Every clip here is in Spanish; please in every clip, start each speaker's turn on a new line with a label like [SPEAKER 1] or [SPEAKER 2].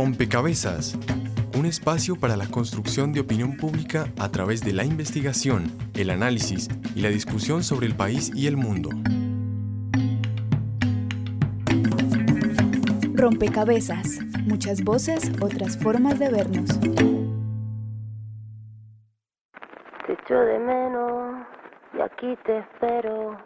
[SPEAKER 1] Rompecabezas, un espacio para la construcción de opinión pública a través de la investigación, el análisis y la discusión sobre el país y el mundo.
[SPEAKER 2] Rompecabezas, muchas voces, otras formas de vernos.
[SPEAKER 3] Te echo de menos y aquí te espero.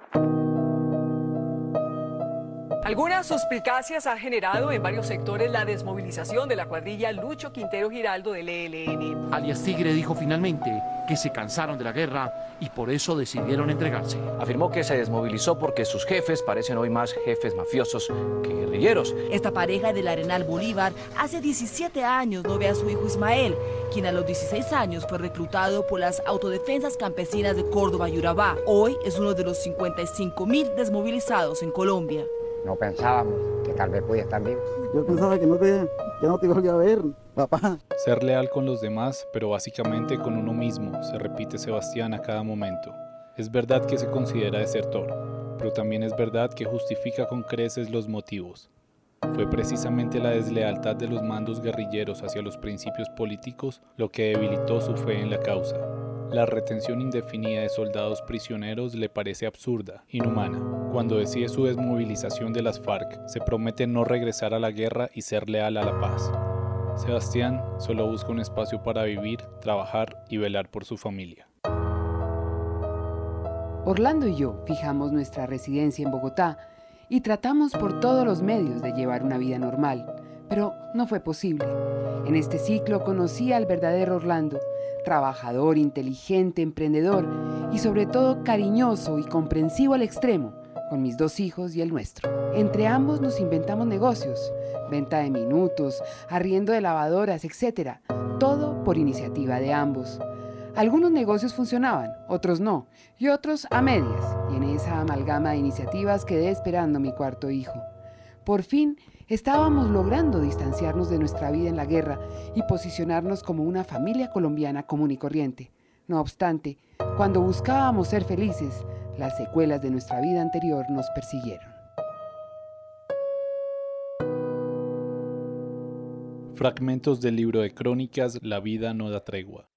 [SPEAKER 4] Algunas suspicacias ha generado en varios sectores la desmovilización de la cuadrilla Lucho Quintero Giraldo del ELN.
[SPEAKER 5] Alias Tigre dijo finalmente que se cansaron de la guerra y por eso decidieron entregarse.
[SPEAKER 6] Afirmó que se desmovilizó porque sus jefes parecen hoy más jefes mafiosos que guerrilleros.
[SPEAKER 7] Esta pareja del Arenal Bolívar hace 17 años no ve a su hijo Ismael, quien a los 16 años fue reclutado por las autodefensas campesinas de Córdoba y Urabá. Hoy es uno de los 55 mil desmovilizados en Colombia.
[SPEAKER 8] No pensábamos que tal vez pudiera estar vivo.
[SPEAKER 9] Yo pensaba que no te, ya no te volvía a ver, papá.
[SPEAKER 10] Ser leal con los demás, pero básicamente con uno mismo, se repite Sebastián a cada momento. Es verdad que se considera desertor, pero también es verdad que justifica con creces los motivos. Fue precisamente la deslealtad de los mandos guerrilleros hacia los principios políticos lo que debilitó su fe en la causa. La retención indefinida de soldados prisioneros le parece absurda, inhumana. Cuando decide su desmovilización de las FARC, se promete no regresar a la guerra y ser leal a la paz. Sebastián solo busca un espacio para vivir, trabajar y velar por su familia.
[SPEAKER 11] Orlando y yo fijamos nuestra residencia en Bogotá y tratamos por todos los medios de llevar una vida normal, pero no fue posible. En este ciclo conocí al verdadero Orlando, trabajador, inteligente, emprendedor y sobre todo cariñoso y comprensivo al extremo, con mis dos hijos y el nuestro. Entre ambos nos inventamos negocios, venta de minutos, arriendo de lavadoras, etc. Todo por iniciativa de ambos. Algunos negocios funcionaban, otros no, y otros a medias, y en esa amalgama de iniciativas quedé esperando mi cuarto hijo. Por fin estábamos logrando distanciarnos de nuestra vida en la guerra y posicionarnos como una familia colombiana común y corriente. No obstante, cuando buscábamos ser felices, las secuelas de nuestra vida anterior nos persiguieron.
[SPEAKER 10] Fragmentos del libro de Crónicas La vida no da tregua.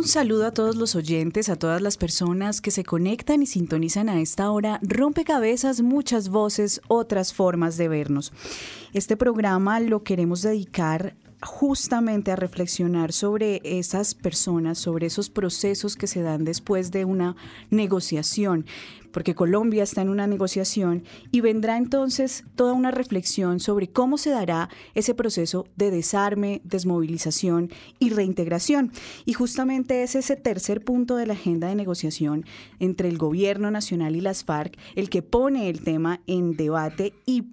[SPEAKER 2] Un saludo a todos los oyentes, a todas las personas que se conectan y sintonizan a esta hora. Rompecabezas, muchas voces, otras formas de vernos. Este programa lo queremos dedicar justamente a reflexionar sobre esas personas, sobre esos procesos que se dan después de una negociación, porque Colombia está en una negociación y vendrá entonces toda una reflexión sobre cómo se dará ese proceso de desarme, desmovilización y reintegración. Y justamente es ese tercer punto de la agenda de negociación entre el gobierno nacional y las FARC el que pone el tema en debate y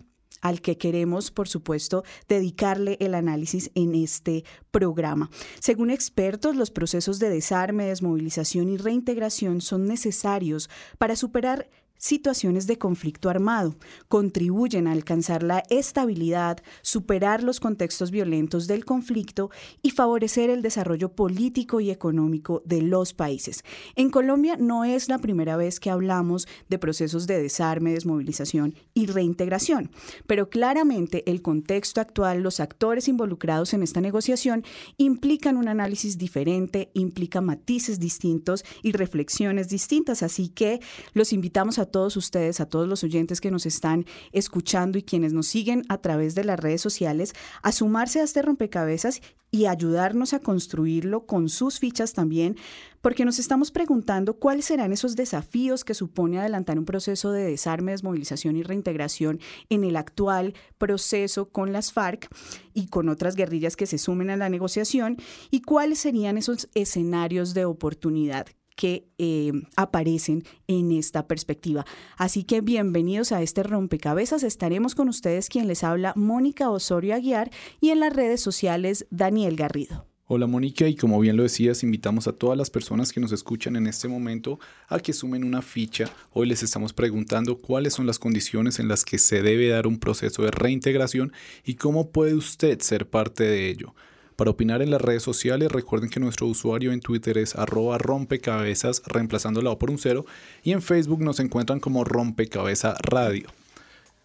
[SPEAKER 2] al que queremos, por supuesto, dedicarle el análisis en este programa. Según expertos, los procesos de desarme, desmovilización y reintegración son necesarios para superar situaciones de conflicto armado, contribuyen a alcanzar la estabilidad, superar los contextos violentos del conflicto y favorecer el desarrollo político y económico de los países. En Colombia no es la primera vez que hablamos de procesos de desarme, desmovilización y reintegración, pero claramente el contexto actual, los actores involucrados en esta negociación implican un análisis diferente, implica matices distintos y reflexiones distintas, así que los invitamos a todos ustedes, a todos los oyentes que nos están escuchando y quienes nos siguen a través de las redes sociales, a sumarse a este rompecabezas y ayudarnos a construirlo con sus fichas también, porque nos estamos preguntando cuáles serán esos desafíos que supone adelantar un proceso de desarme, desmovilización y reintegración en el actual proceso con las FARC y con otras guerrillas que se sumen a la negociación y cuáles serían esos escenarios de oportunidad que eh, aparecen en esta perspectiva. Así que bienvenidos a este rompecabezas. Estaremos con ustedes quien les habla Mónica Osorio Aguiar y en las redes sociales Daniel Garrido.
[SPEAKER 10] Hola Mónica y como bien lo decías, invitamos a todas las personas que nos escuchan en este momento a que sumen una ficha. Hoy les estamos preguntando cuáles son las condiciones en las que se debe dar un proceso de reintegración y cómo puede usted ser parte de ello. Para opinar en las redes sociales, recuerden que nuestro usuario en Twitter es arroba rompecabezas, reemplazando la O por un cero, y en Facebook nos encuentran como rompecabeza radio.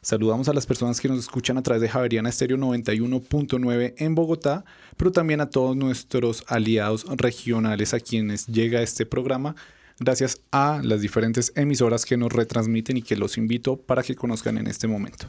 [SPEAKER 10] Saludamos a las personas que nos escuchan a través de Javeriana Estéreo 91.9 en Bogotá, pero también a todos nuestros aliados regionales a quienes llega este programa, gracias a las diferentes emisoras que nos retransmiten y que los invito para que conozcan en este momento.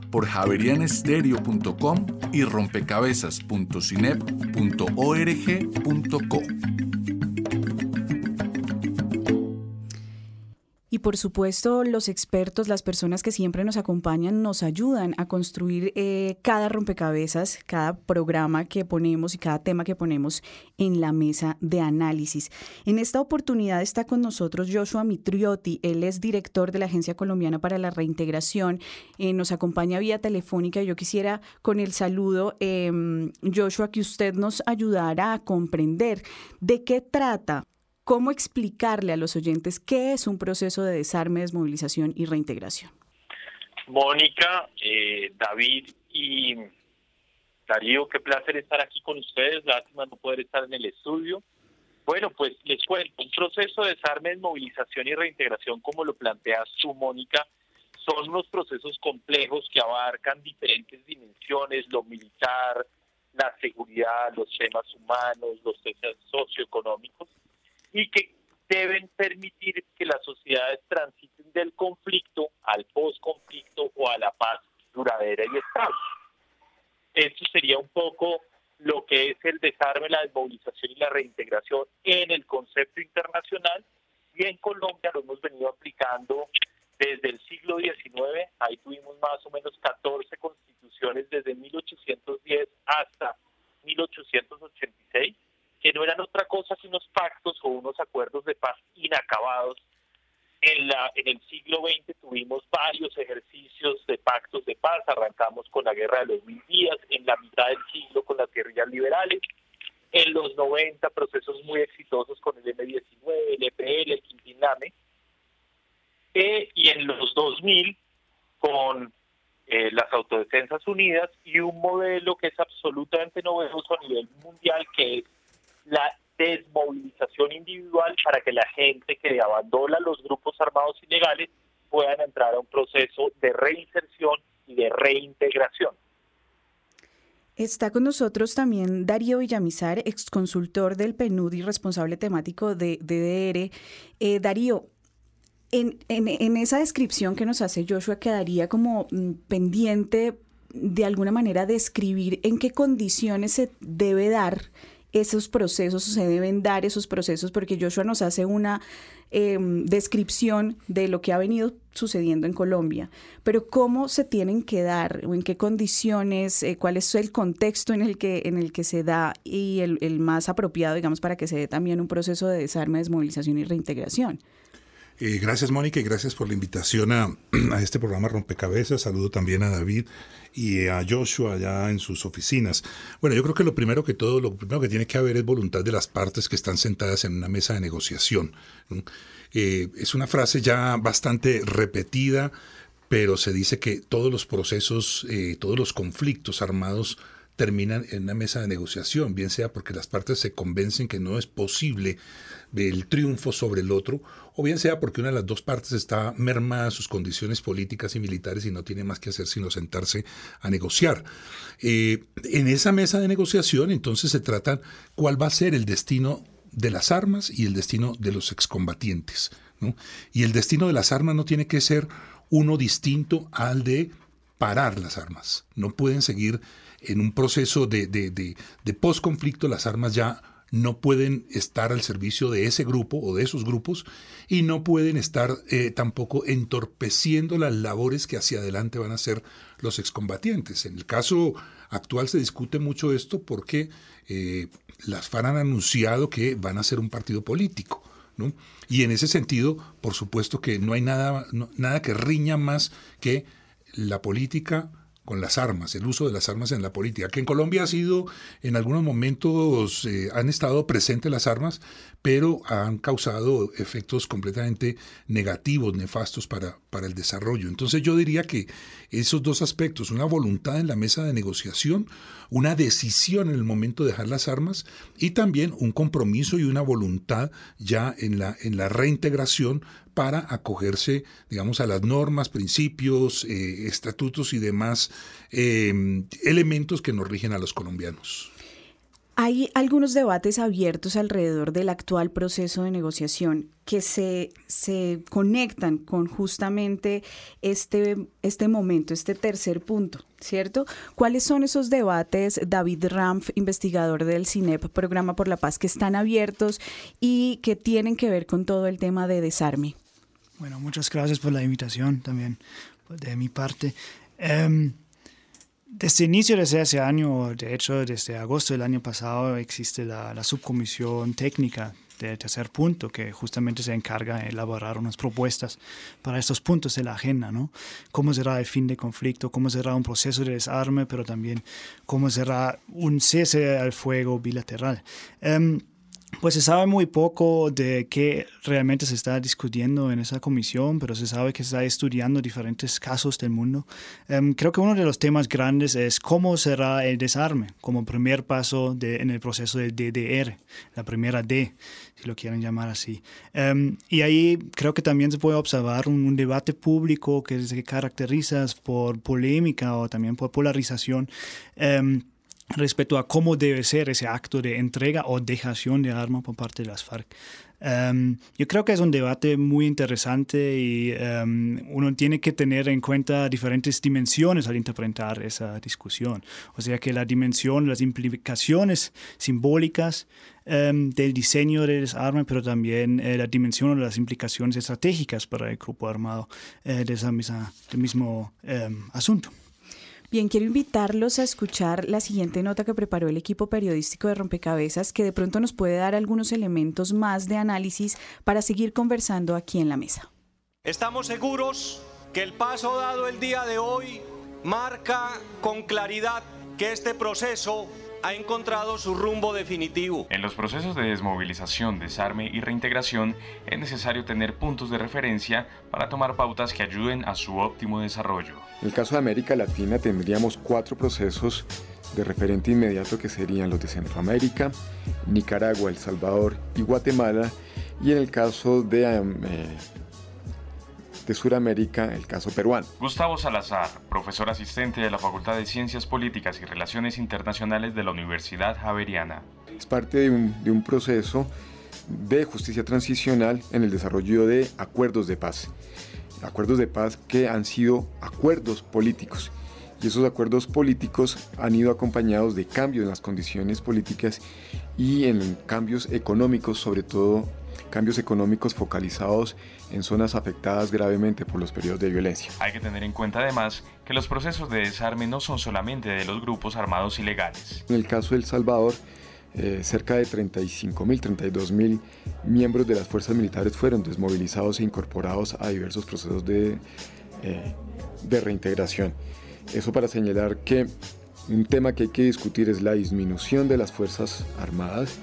[SPEAKER 12] javerianestereo.com y rompecabezas.cinep.org.co.
[SPEAKER 2] por supuesto, los expertos, las personas que siempre nos acompañan, nos ayudan a construir eh, cada rompecabezas, cada programa que ponemos y cada tema que ponemos en la mesa de análisis. En esta oportunidad está con nosotros Joshua Mitriotti. Él es director de la Agencia Colombiana para la Reintegración. Eh, nos acompaña vía telefónica. Yo quisiera, con el saludo, em, Joshua, que usted nos ayudara a comprender de qué trata ¿Cómo explicarle a los oyentes qué es un proceso de desarme, desmovilización y reintegración?
[SPEAKER 13] Mónica, eh, David y Darío, qué placer estar aquí con ustedes. Lástima no poder estar en el estudio. Bueno, pues les cuento, un proceso de desarme, desmovilización y reintegración, como lo plantea su Mónica, son unos procesos complejos que abarcan diferentes dimensiones, lo militar, la seguridad, los temas humanos, los temas socioeconómicos y que deben permitir que las sociedades transiten del conflicto al post-conflicto o a la paz duradera y estable. Esto sería un poco lo que es el desarme, la desmovilización y la reintegración en el concepto internacional. Y en Colombia lo hemos venido aplicando desde el siglo XIX, ahí tuvimos más o menos 14 constituciones desde 1810 hasta 1886 que no eran otra cosa que unos pactos o unos acuerdos de paz inacabados. En, la, en el siglo XX tuvimos varios ejercicios de pactos de paz, arrancamos con la guerra de los mil días, en la mitad del siglo con las guerrillas liberales, en los 90 procesos muy exitosos con el M-19, el EPL, el Quintiname, eh, y en los 2000 con eh, las Autodefensas Unidas y un modelo que es absolutamente novedoso a nivel mundial, que es la desmovilización individual para que la gente que abandona los grupos armados ilegales puedan entrar a un proceso de reinserción y de reintegración.
[SPEAKER 2] Está con nosotros también Darío Villamizar, exconsultor del PNUD y responsable temático de DDR. Eh, Darío, en, esa descripción que nos hace Joshua quedaría como mm, pendiente de alguna manera describir en qué condiciones se debe dar esos procesos, se deben dar esos procesos, porque Joshua nos hace una em, descripción de lo que ha venido sucediendo en Colombia, pero cómo se tienen que dar o en qué condiciones, eh, cuál es el contexto en el que, en el que se da y el, el más apropiado, digamos, para que se dé también un proceso de desarme, desmovilización y reintegración.
[SPEAKER 14] Eh, gracias Mónica y gracias por la invitación a, este programa Rompecabezas. Saludo también a David y a Joshua allá en sus oficinas. Bueno, yo creo que lo primero que todo, lo primero que tiene que haber es voluntad de las partes que están sentadas en una mesa de negociación. Eh, es una frase ya bastante repetida, pero se dice que todos los procesos, eh, todos los conflictos armados terminan en una mesa de negociación, bien sea porque las partes se convencen que no es posible el triunfo sobre el otro, o bien sea porque una de las dos partes está mermada sus condiciones políticas y militares y no tiene más que hacer sino sentarse a negociar. Eh, en esa mesa de negociación entonces se trata cuál va a ser el destino de las armas y el destino de los excombatientes. Y el destino de las armas no tiene que ser uno distinto al de parar las armas. No pueden seguir en un proceso de, de, de, de post-conflicto, las armas ya no pueden estar al servicio de ese grupo o de esos grupos y no pueden estar eh, tampoco entorpeciendo las labores que hacia adelante van a hacer los excombatientes. En el caso actual se discute mucho esto porque eh, las FARC han anunciado que van a ser un partido político. ¿no? Y en ese sentido, por supuesto que no hay nada, nada que riña más que la política con las armas, el uso de las armas en la política, que en Colombia ha sido, en algunos momentos eh, han estado presentes las armas, pero han causado efectos completamente negativos, nefastos para, para el desarrollo. Entonces yo diría que esos dos aspectos, una voluntad en la mesa de negociación, una decisión en el momento de dejar las armas y también un compromiso y una voluntad ya en la, en la reintegración para acogerse, digamos, a las normas, principios, eh, estatutos y demás eh, elementos que nos rigen a los colombianos.
[SPEAKER 2] Hay algunos debates abiertos alrededor del actual proceso de negociación que se, se conectan con justamente este, este momento, este tercer punto, ¿cierto? ¿Cuáles son esos debates, David Ramf, investigador del CINEP, Programa por la Paz, que están abiertos y que tienen que ver con todo el tema de desarme?
[SPEAKER 15] Bueno, muchas gracias por la invitación también de mi parte. Em, desde el inicio de ese año, de hecho desde agosto del año pasado, existe la, la subcomisión técnica del tercer punto que justamente se encarga de elaborar unas propuestas para estos puntos de la agenda, ¿no? Cómo será el fin de conflicto, cómo será un proceso de desarme, pero también cómo será un cese al fuego bilateral. Um, pues se sabe muy poco de qué realmente se está discutiendo en esa comisión, pero se sabe que se está estudiando diferentes casos del mundo. Um, creo que uno de los temas grandes es cómo será el desarme como primer paso en el proceso del DDR, la primera D, si lo quieren llamar así. Um, y ahí creo que también se puede observar un, debate público que se caracteriza por polémica o también por polarización. Um, respecto a cómo debe ser ese acto de entrega o dejación de arma por parte de las FARC. Um, yo creo que es un debate muy interesante y um, uno tiene que tener en cuenta diferentes dimensiones al interpretar esa discusión. O sea que la dimensión, las implicaciones simbólicas um, del diseño del desarme, pero también eh, la dimensión de las implicaciones estratégicas para el grupo armado eh, de esa misma, del mismo asunto.
[SPEAKER 2] Bien, quiero invitarlos a escuchar la siguiente nota que preparó el equipo periodístico de Rompecabezas, que de pronto nos puede dar algunos elementos más de análisis para seguir conversando aquí en la mesa.
[SPEAKER 16] Estamos seguros que el paso dado el día de hoy marca con claridad que este proceso ha encontrado su rumbo definitivo.
[SPEAKER 17] En los procesos de desmovilización, desarme y reintegración es necesario tener puntos de referencia para tomar pautas que ayuden a su óptimo desarrollo.
[SPEAKER 18] En el caso de América Latina tendríamos cuatro procesos de referente inmediato que serían los de Centroamérica, Nicaragua, El Salvador y Guatemala. Y en el caso de eh, de Sudamérica, el caso peruano.
[SPEAKER 17] Gustavo Salazar, profesor asistente de la Facultad de Ciencias Políticas y Relaciones Internacionales de la Universidad Javeriana.
[SPEAKER 18] Es parte de un, de un proceso de justicia transicional en el desarrollo de acuerdos de paz. Acuerdos de paz que han sido acuerdos políticos. Y esos acuerdos políticos han ido acompañados de cambios en las condiciones políticas y en cambios económicos, sobre todo cambios económicos focalizados en zonas afectadas gravemente por los periodos de violencia.
[SPEAKER 17] Hay que tener en cuenta además que los procesos de desarme no son solamente de los grupos armados ilegales.
[SPEAKER 18] En el caso de El Salvador, eh, cerca de 35.000, 32.000 miembros de las fuerzas militares fueron desmovilizados e incorporados a diversos procesos de, eh, de reintegración. Eso para señalar que un tema que hay que discutir es la disminución de las fuerzas armadas,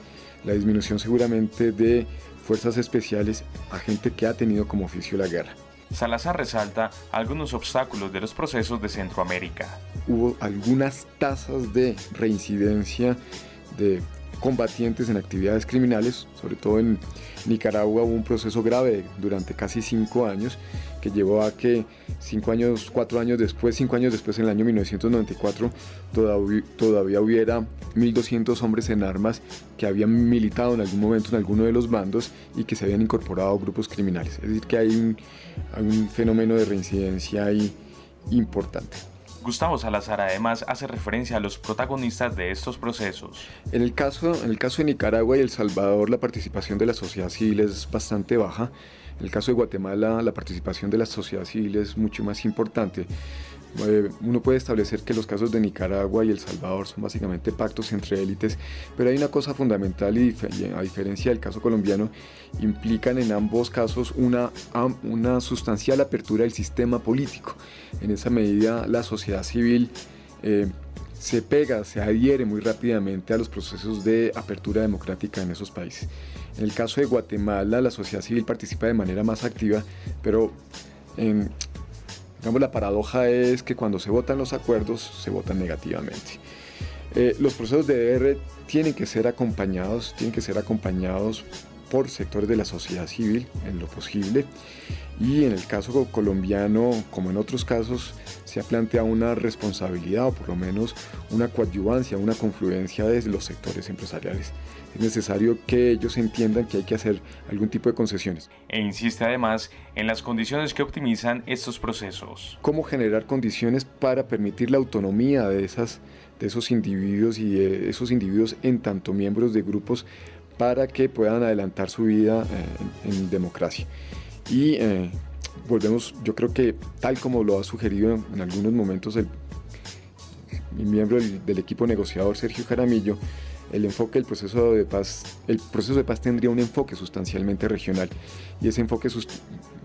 [SPEAKER 18] la disminución seguramente de fuerzas especiales a gente que ha tenido como oficio la guerra.
[SPEAKER 17] Salazar resalta algunos obstáculos de los procesos de Centroamérica.
[SPEAKER 18] Hubo algunas tasas de reincidencia de combatientes en actividades criminales, sobre todo en Nicaragua hubo un proceso grave durante casi cinco años que llevó a que cinco años, cuatro años después, cinco años después, en el año 1994, todavía, todavía hubiera 1.200 hombres en armas que habían militado en algún momento en alguno de los bandos y que se habían incorporado a grupos criminales. Es decir, que hay un, hay un fenómeno de reincidencia ahí importante.
[SPEAKER 17] Gustavo Salazar además hace referencia a los protagonistas de estos procesos.
[SPEAKER 18] En el caso, en el caso de Nicaragua y El Salvador, la participación de la sociedad civil es bastante baja. En el caso de Guatemala, la participación de la sociedad civil es mucho más importante. Eh, uno puede establecer que los casos de Nicaragua y El Salvador son básicamente pactos entre élites, pero hay una cosa fundamental y, a diferencia del caso colombiano, implican en ambos casos una, una sustancial apertura del sistema político. En esa medida la sociedad civil eh, se pega, se adhiere muy rápidamente a los procesos de apertura democrática en esos países. En el caso de Guatemala, la sociedad civil participa de manera más activa, pero en, digamos, la paradoja es que cuando se votan los acuerdos, se votan negativamente. Eh, los procesos de DR tienen que ser acompañados, tienen que ser acompañados por sectores de la sociedad civil en lo posible y en el caso colombiano, como en otros casos, se ha planteado una responsabilidad o por lo menos una coadyuvancia, una confluencia de los sectores empresariales. Es necesario que ellos entiendan que hay que hacer algún tipo de concesiones.
[SPEAKER 17] E insiste además en las condiciones que optimizan estos procesos.
[SPEAKER 18] Cómo generar condiciones para permitir la autonomía de, esas, de esos individuos y de esos individuos en tanto miembros de grupos para que puedan adelantar su vida eh, en democracia. Y eh, volvemos, yo creo que tal como lo ha sugerido en, algunos momentos el, mi miembro del, equipo negociador Sergio Jaramillo, el enfoque del proceso de paz, el proceso de paz tendría un enfoque sustancialmente regional y ese enfoque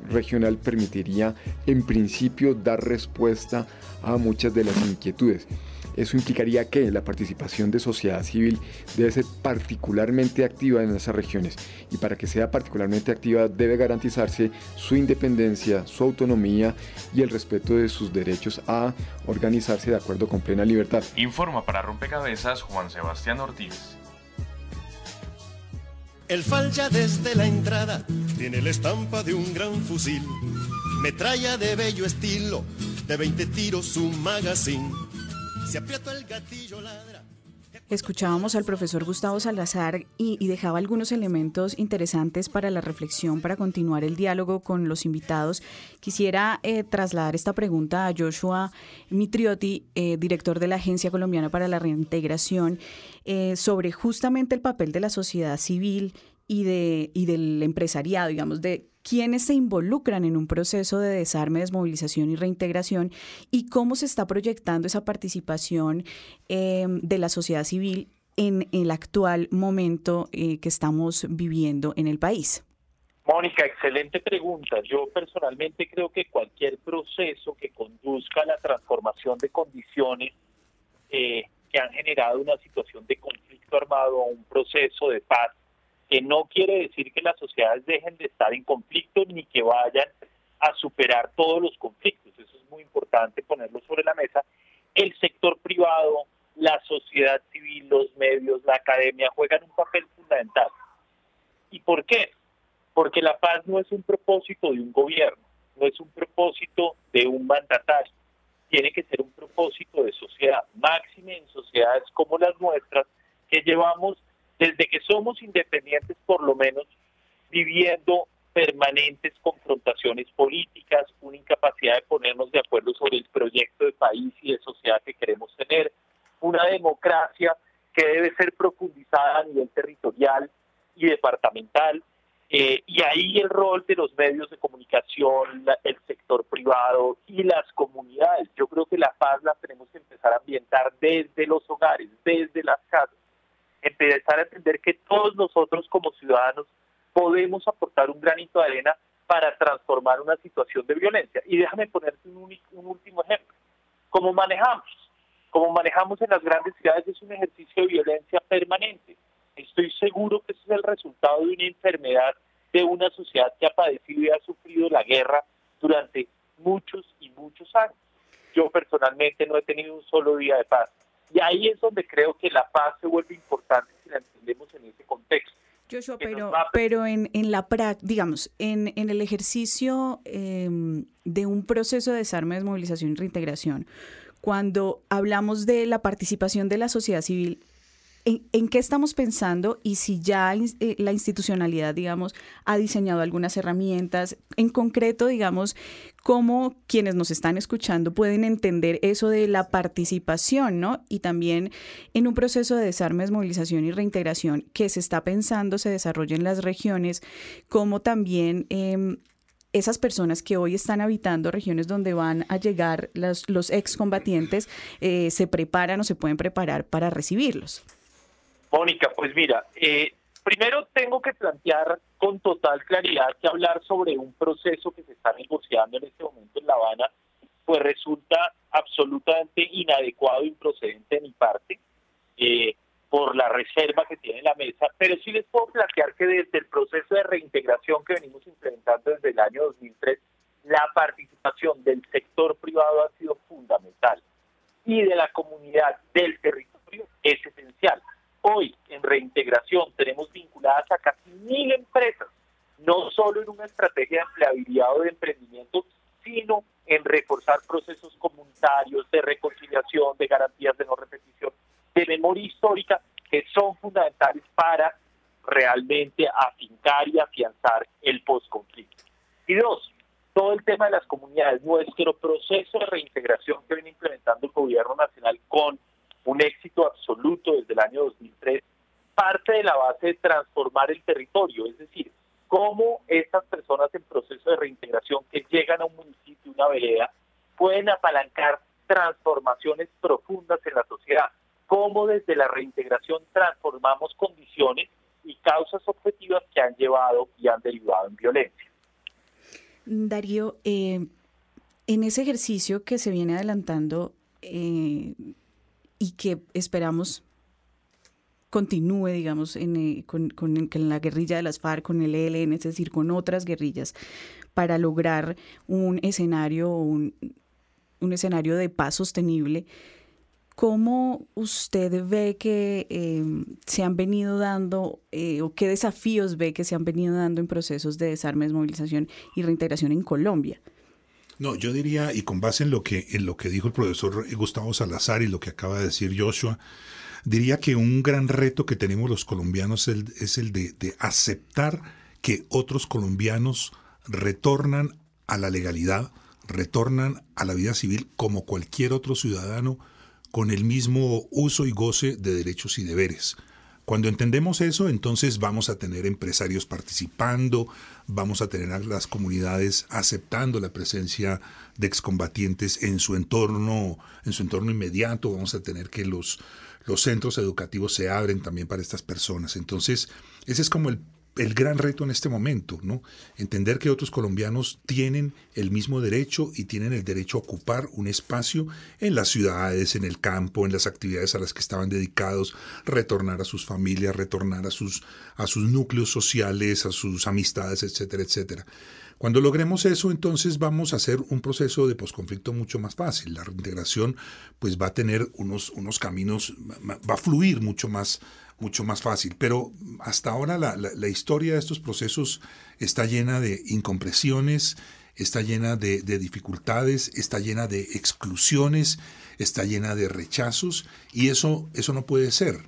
[SPEAKER 18] regional permitiría en principio dar respuesta a muchas de las inquietudes. Eso implicaría que la participación de sociedad civil debe ser particularmente activa en esas regiones y para que sea particularmente activa debe garantizarse su independencia, su autonomía y el respeto de sus derechos a organizarse de acuerdo con plena libertad.
[SPEAKER 17] Informa para Rompecabezas Juan Sebastián Ortiz.
[SPEAKER 19] El falla desde la entrada tiene la estampa de un gran fusil, metralla de bello estilo, de 20 tiros un magazine
[SPEAKER 2] Escuchábamos al profesor Gustavo Salazar y, dejaba algunos elementos interesantes para la reflexión, para continuar el diálogo con los invitados. Quisiera eh, trasladar esta pregunta a Joshua Mitriotti, eh, director de la Agencia Colombiana para la Reintegración, eh, sobre justamente el papel de la sociedad civil y, de, y del empresariado, digamos, de quiénes se involucran en un proceso de desarme, desmovilización y reintegración y cómo se está proyectando esa participación eh, de la sociedad civil en el actual momento eh, que estamos viviendo en el país.
[SPEAKER 13] Mónica, excelente pregunta. Yo personalmente creo que cualquier proceso que conduzca a la transformación de condiciones eh, que han generado una situación de conflicto armado a un proceso de paz que no quiere decir que las sociedades dejen de estar en conflicto ni que vayan a superar todos los conflictos. Eso es muy importante ponerlo sobre la mesa. El sector privado, la sociedad civil, los medios, la academia juegan un papel fundamental. ¿Y por qué? Porque la paz no es un propósito de un gobierno, no es un propósito de un mandatario, tiene que ser un propósito de sociedad, máxime en sociedades como las nuestras, que llevamos desde que somos independientes por lo menos viviendo permanentes confrontaciones políticas, una incapacidad de ponernos de acuerdo sobre el proyecto de país y de sociedad que queremos tener, una democracia que debe ser profundizada a nivel territorial y departamental, eh, y ahí el rol de los medios de comunicación, el sector privado y las comunidades. Yo creo que la paz la tenemos que empezar a ambientar desde los hogares, desde las casas empezar a entender que todos nosotros como ciudadanos podemos aportar un granito de arena para transformar una situación de violencia. Y déjame ponerte un, un último ejemplo. ¿Cómo manejamos? Como manejamos en las grandes ciudades es un ejercicio de violencia permanente. Estoy seguro que ese es el resultado de una enfermedad de una sociedad que ha padecido y ha sufrido la guerra durante muchos y muchos años. Yo personalmente no he tenido un solo día de paz y ahí es donde creo que la paz se vuelve importante si la entendemos en ese contexto.
[SPEAKER 2] Joshua, pero, pero en, en la práctica, digamos, en, en, el ejercicio em, de un proceso de desarme, desmovilización y reintegración, cuando hablamos de la participación de la sociedad civil, ¿En, qué estamos pensando y si ya eh, la institucionalidad, digamos, ha diseñado algunas herramientas? En concreto, digamos, cómo quienes nos están escuchando pueden entender eso de la participación, ¿no? Y también en un proceso de desarme, desmovilización y reintegración que se está pensando se desarrolla en las regiones, cómo también... Em, esas personas que hoy están habitando regiones donde van a llegar los, los excombatientes eh, se preparan o se pueden preparar para recibirlos?
[SPEAKER 13] Mónica, pues mira, eh, primero tengo que plantear con total claridad que hablar sobre un proceso que se está negociando en este momento en La Habana, pues resulta absolutamente inadecuado improcedente de mi parte. Eh, por la reserva que tiene la mesa, pero sí les puedo plantear que desde el proceso de reintegración que venimos implementando desde el año 2003, la participación del sector privado ha sido fundamental y de la comunidad del territorio. Hoy en reintegración tenemos vinculadas a casi mil empresas, no solo en una estrategia de empleabilidad o de emprendimiento, sino en reforzar procesos comunitarios de reconciliación, de garantías de no repetición de memoria histórica que son fundamentales para realmente afincar y afianzar el postconflicto. Y dos, todo el tema de las comunidades, nuestro proceso de reintegración que viene implementando el gobierno nacional con un éxito absoluto desde el año 2003, parte de la base de transformar el territorio, es decir, cómo estas personas en proceso de reintegración que llegan a un municipio, una vereda, pueden apalancar transformaciones profundas en la sociedad cómo desde la reintegración transformamos condiciones y causas objetivas que han llevado y han derivado en violencia.
[SPEAKER 2] Darío, eh, en ese ejercicio que se viene adelantando eh, y que esperamos continúe, digamos, en, eh, con, la guerrilla de las FARC, con el ELN, es decir, con otras guerrillas, para lograr un escenario, un, un escenario de paz sostenible. ¿Cómo usted ve que em, se han venido dando eh, o qué desafíos ve que se han venido dando en procesos de desarme, desmovilización y reintegración en Colombia?
[SPEAKER 14] No, yo diría, y con base en lo que, en lo que dijo el profesor Gustavo Salazar y lo que acaba de decir Joshua, diría que un gran reto que tenemos los colombianos es el, de aceptar que otros colombianos retornan a la legalidad, retornan a la vida civil como cualquier otro ciudadano con el mismo uso y goce de derechos y deberes. Cuando entendemos eso, entonces vamos a tener empresarios participando, vamos a tener a las comunidades aceptando la presencia de excombatientes en su entorno, en su entorno inmediato, vamos a tener que los, los centros educativos se abren también para estas personas. Entonces, ese es como el el gran reto en este momento, ¿no? Entender que otros colombianos tienen el mismo derecho y tienen el derecho a ocupar un espacio en las ciudades, en el campo, en las actividades a las que estaban dedicados, retornar a sus familias, retornar a sus, a sus núcleos sociales, a sus amistades, etcétera, etcétera. Cuando logremos eso, entonces vamos a hacer un proceso de posconflicto mucho más fácil. La reintegración pues va a tener unos, unos caminos, va a fluir mucho más, mucho más fácil. Pero hasta ahora la, historia de estos procesos está llena de incompresiones, está llena de, de, dificultades, está llena de exclusiones, está llena de rechazos y eso, eso no puede ser.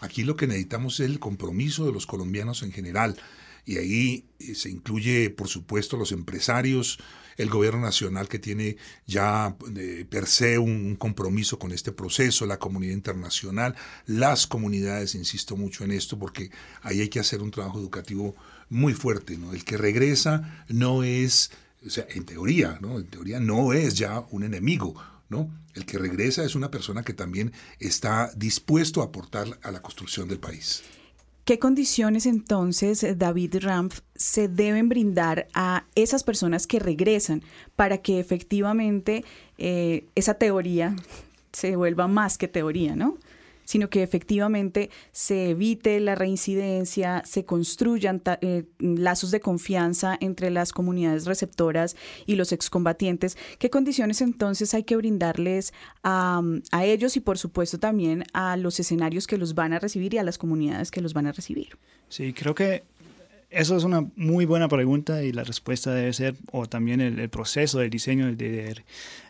[SPEAKER 14] Aquí lo que necesitamos es el compromiso de los colombianos en general y ahí eh, se incluye, por supuesto, los empresarios, el gobierno nacional que tiene ya eh, per se un, compromiso con este proceso, la comunidad internacional, las comunidades, insisto mucho en esto, porque ahí hay que hacer un trabajo educativo muy fuerte, ¿no? El que regresa no es, o sea, en teoría, ¿no? En teoría no es ya un enemigo, ¿no? El que regresa es una persona que también está dispuesto a aportar a la construcción del país.
[SPEAKER 2] ¿Qué condiciones entonces, David Rampf, se deben brindar a esas personas que regresan para que efectivamente eh, esa teoría se vuelva más que teoría, ¿no? Sino que efectivamente se evite la reincidencia, se construyan eh, lazos de confianza entre las comunidades receptoras y los excombatientes. ¿Qué condiciones entonces hay que brindarles a, a ellos y por supuesto también a los escenarios que los van a recibir y a las comunidades que los van a recibir?
[SPEAKER 15] Sí, creo que eso es una muy buena pregunta y la respuesta debe ser, o también el, proceso del diseño debe,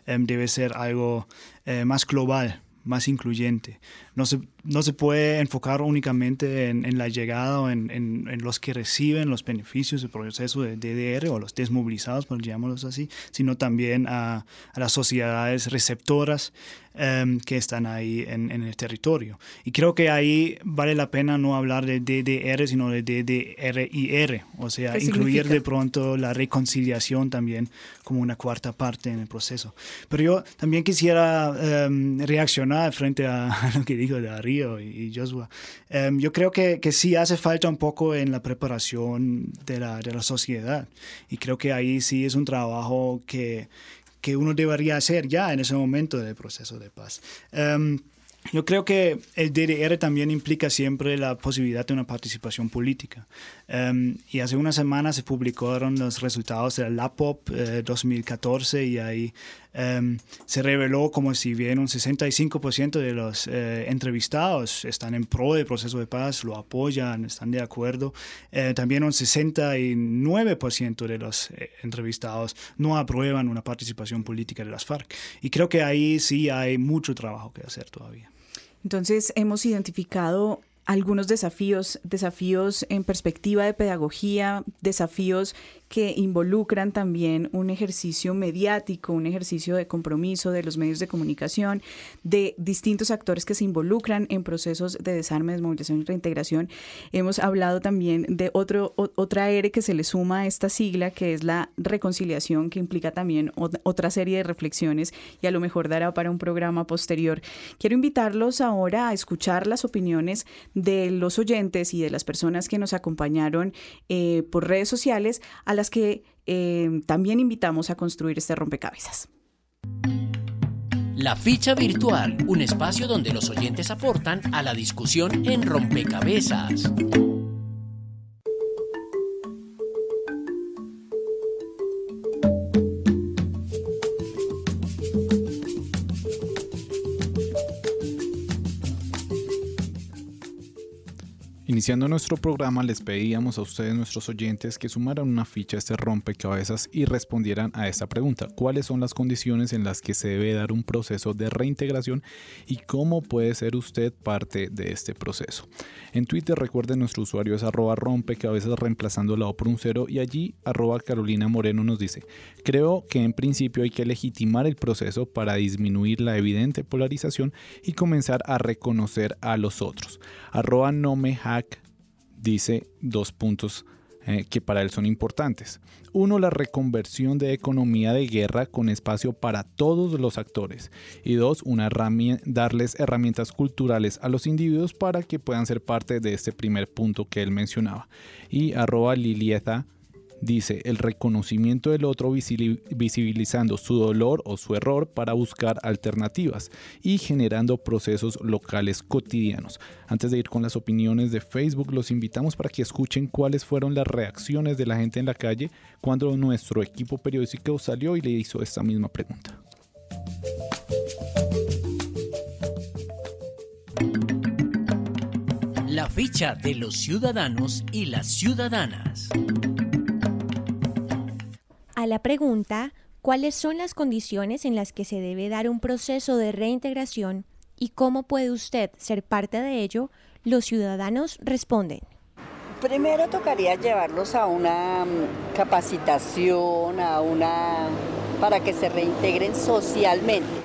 [SPEAKER 15] em, debe ser algo eh, más global, más incluyente. No se, no se puede enfocar únicamente en, la llegada o en, en, los que reciben los beneficios del proceso de DDR o los desmovilizados, por llamarlos así, sino también a, a las sociedades receptoras Em, que están ahí en, el territorio. Y creo que ahí vale la pena no hablar de DDR, sino de DDRIR, o sea, incluir de pronto la reconciliación también como una cuarta parte en el proceso. Pero yo también quisiera em, reaccionar frente a lo que dijo Darío y, Joshua. Em, yo creo que, que, sí hace falta un poco en la preparación de la, de la sociedad. Y creo que ahí sí es un trabajo que que uno debería hacer ya en ese momento del proceso de paz. Em, yo creo que el DDR también implica siempre la posibilidad de una participación política. Em, y hace unas semanas se publicaron los resultados de la LAPOP 2014 eh, y ahí em, se reveló como si bien un 65% de los eh, entrevistados están en pro del proceso de paz, lo apoyan, están de acuerdo. Eh, también un 69% de los entrevistados no aprueban una participación política de las FARC. Y creo que ahí sí hay mucho trabajo que hacer todavía.
[SPEAKER 2] Entonces hemos identificado algunos desafíos, desafíos en perspectiva de pedagogía, desafíos que involucran también un ejercicio mediático, un ejercicio de compromiso de los medios de comunicación, de distintos actores que se involucran en procesos de desarme, desmovilización y reintegración. Hemos hablado también de otro, otra R que se le suma a esta sigla, que es la reconciliación, que implica también otra serie de reflexiones y a lo mejor dará para un programa posterior. Quiero invitarlos ahora a escuchar las opiniones de los oyentes y de las personas que nos acompañaron eh, por redes sociales a las que eh, también invitamos a construir este rompecabezas.
[SPEAKER 20] La ficha virtual, un espacio donde los oyentes aportan a la discusión en rompecabezas.
[SPEAKER 10] Iniciando nuestro programa les pedíamos a ustedes, nuestros oyentes, que sumaran una ficha a este rompecabezas y respondieran a esta pregunta. ¿Cuáles son las condiciones en las que se debe dar un proceso de reintegración y cómo puede ser usted parte de este proceso? En Twitter recuerden nuestro usuario es arroba rompecabezas reemplazando la O por un cero y allí arroba Carolina Moreno nos dice, creo que en principio hay que legitimar el proceso para disminuir la evidente polarización y comenzar a reconocer a los otros. Arroba dice dos puntos eh, que para él son importantes. Uno, la reconversión de economía de guerra con espacio para todos los actores. Y dos, una darles herramientas culturales a los individuos para que puedan ser parte de este primer punto que él mencionaba. Y arroba Lilieta Dice, el reconocimiento del otro visibilizando su dolor o su error para buscar alternativas y generando procesos locales cotidianos. Antes de ir con las opiniones de Facebook, los invitamos para que escuchen cuáles fueron las reacciones de la gente en la calle cuando nuestro equipo periodístico salió y le hizo esta misma pregunta.
[SPEAKER 20] La ficha de los ciudadanos y las ciudadanas
[SPEAKER 21] a la pregunta ¿cuáles son las condiciones en las que se debe dar un proceso de reintegración y cómo puede usted ser parte de ello? Los ciudadanos responden.
[SPEAKER 22] Primero tocaría llevarlos a una mm, capacitación, a una para que se reintegren socialmente.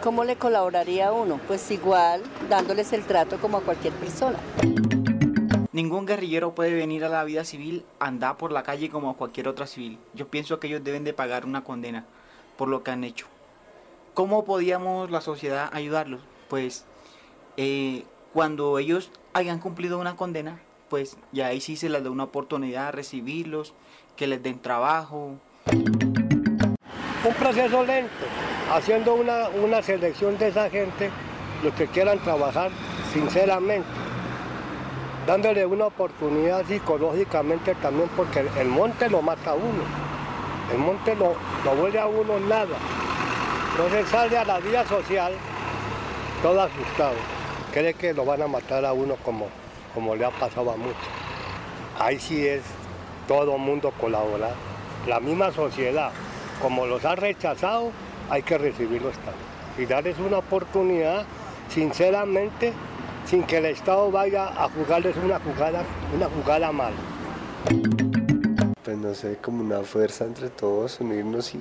[SPEAKER 22] ¿Cómo le colaboraría uno? Pues igual dándoles el trato como a cualquier persona.
[SPEAKER 23] Ningún guerrillero puede venir a la vida civil, andar por la calle como cualquier otra civil. Yo pienso que ellos deben de pagar una condena por lo que han hecho. ¿Cómo podíamos la sociedad ayudarlos? Pues eh, cuando ellos hayan cumplido una condena, pues ya ahí sí se les da una oportunidad a recibirlos, que les den trabajo.
[SPEAKER 24] Un proceso lento, haciendo una, una selección de esa gente, los que quieran trabajar sinceramente dándole una oportunidad psicológicamente también, porque el, monte lo mata a uno, el monte no, no vuelve a uno nada. Entonces sale a la vida social todo asustado, cree que lo van a matar a uno como, como le ha pasado a muchos. Ahí sí es todo mundo colaborar, la misma sociedad, como los ha rechazado, hay que recibirlos también y darles una oportunidad sinceramente sin que el Estado vaya a jugarles una jugada, una jugada mal.
[SPEAKER 25] Pues no sé, como una fuerza entre todos, unirnos y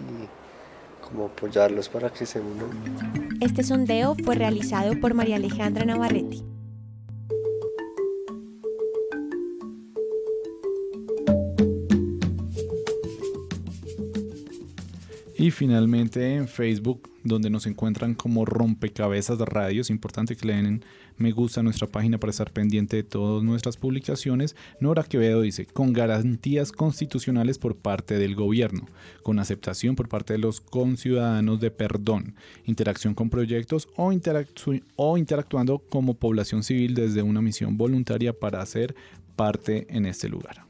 [SPEAKER 25] como apoyarlos para que se unan.
[SPEAKER 21] Este sondeo fue realizado por María Alejandra Navarrete.
[SPEAKER 10] Y finalmente en Facebook, donde nos encuentran como rompecabezas de radio, es importante que le den me gusta a nuestra página para estar pendiente de todas nuestras publicaciones. Nora Quevedo dice, con garantías constitucionales por parte del gobierno, con aceptación por parte de los conciudadanos de perdón, interacción con proyectos o interactuando como población civil desde una misión voluntaria para hacer parte en este lugar.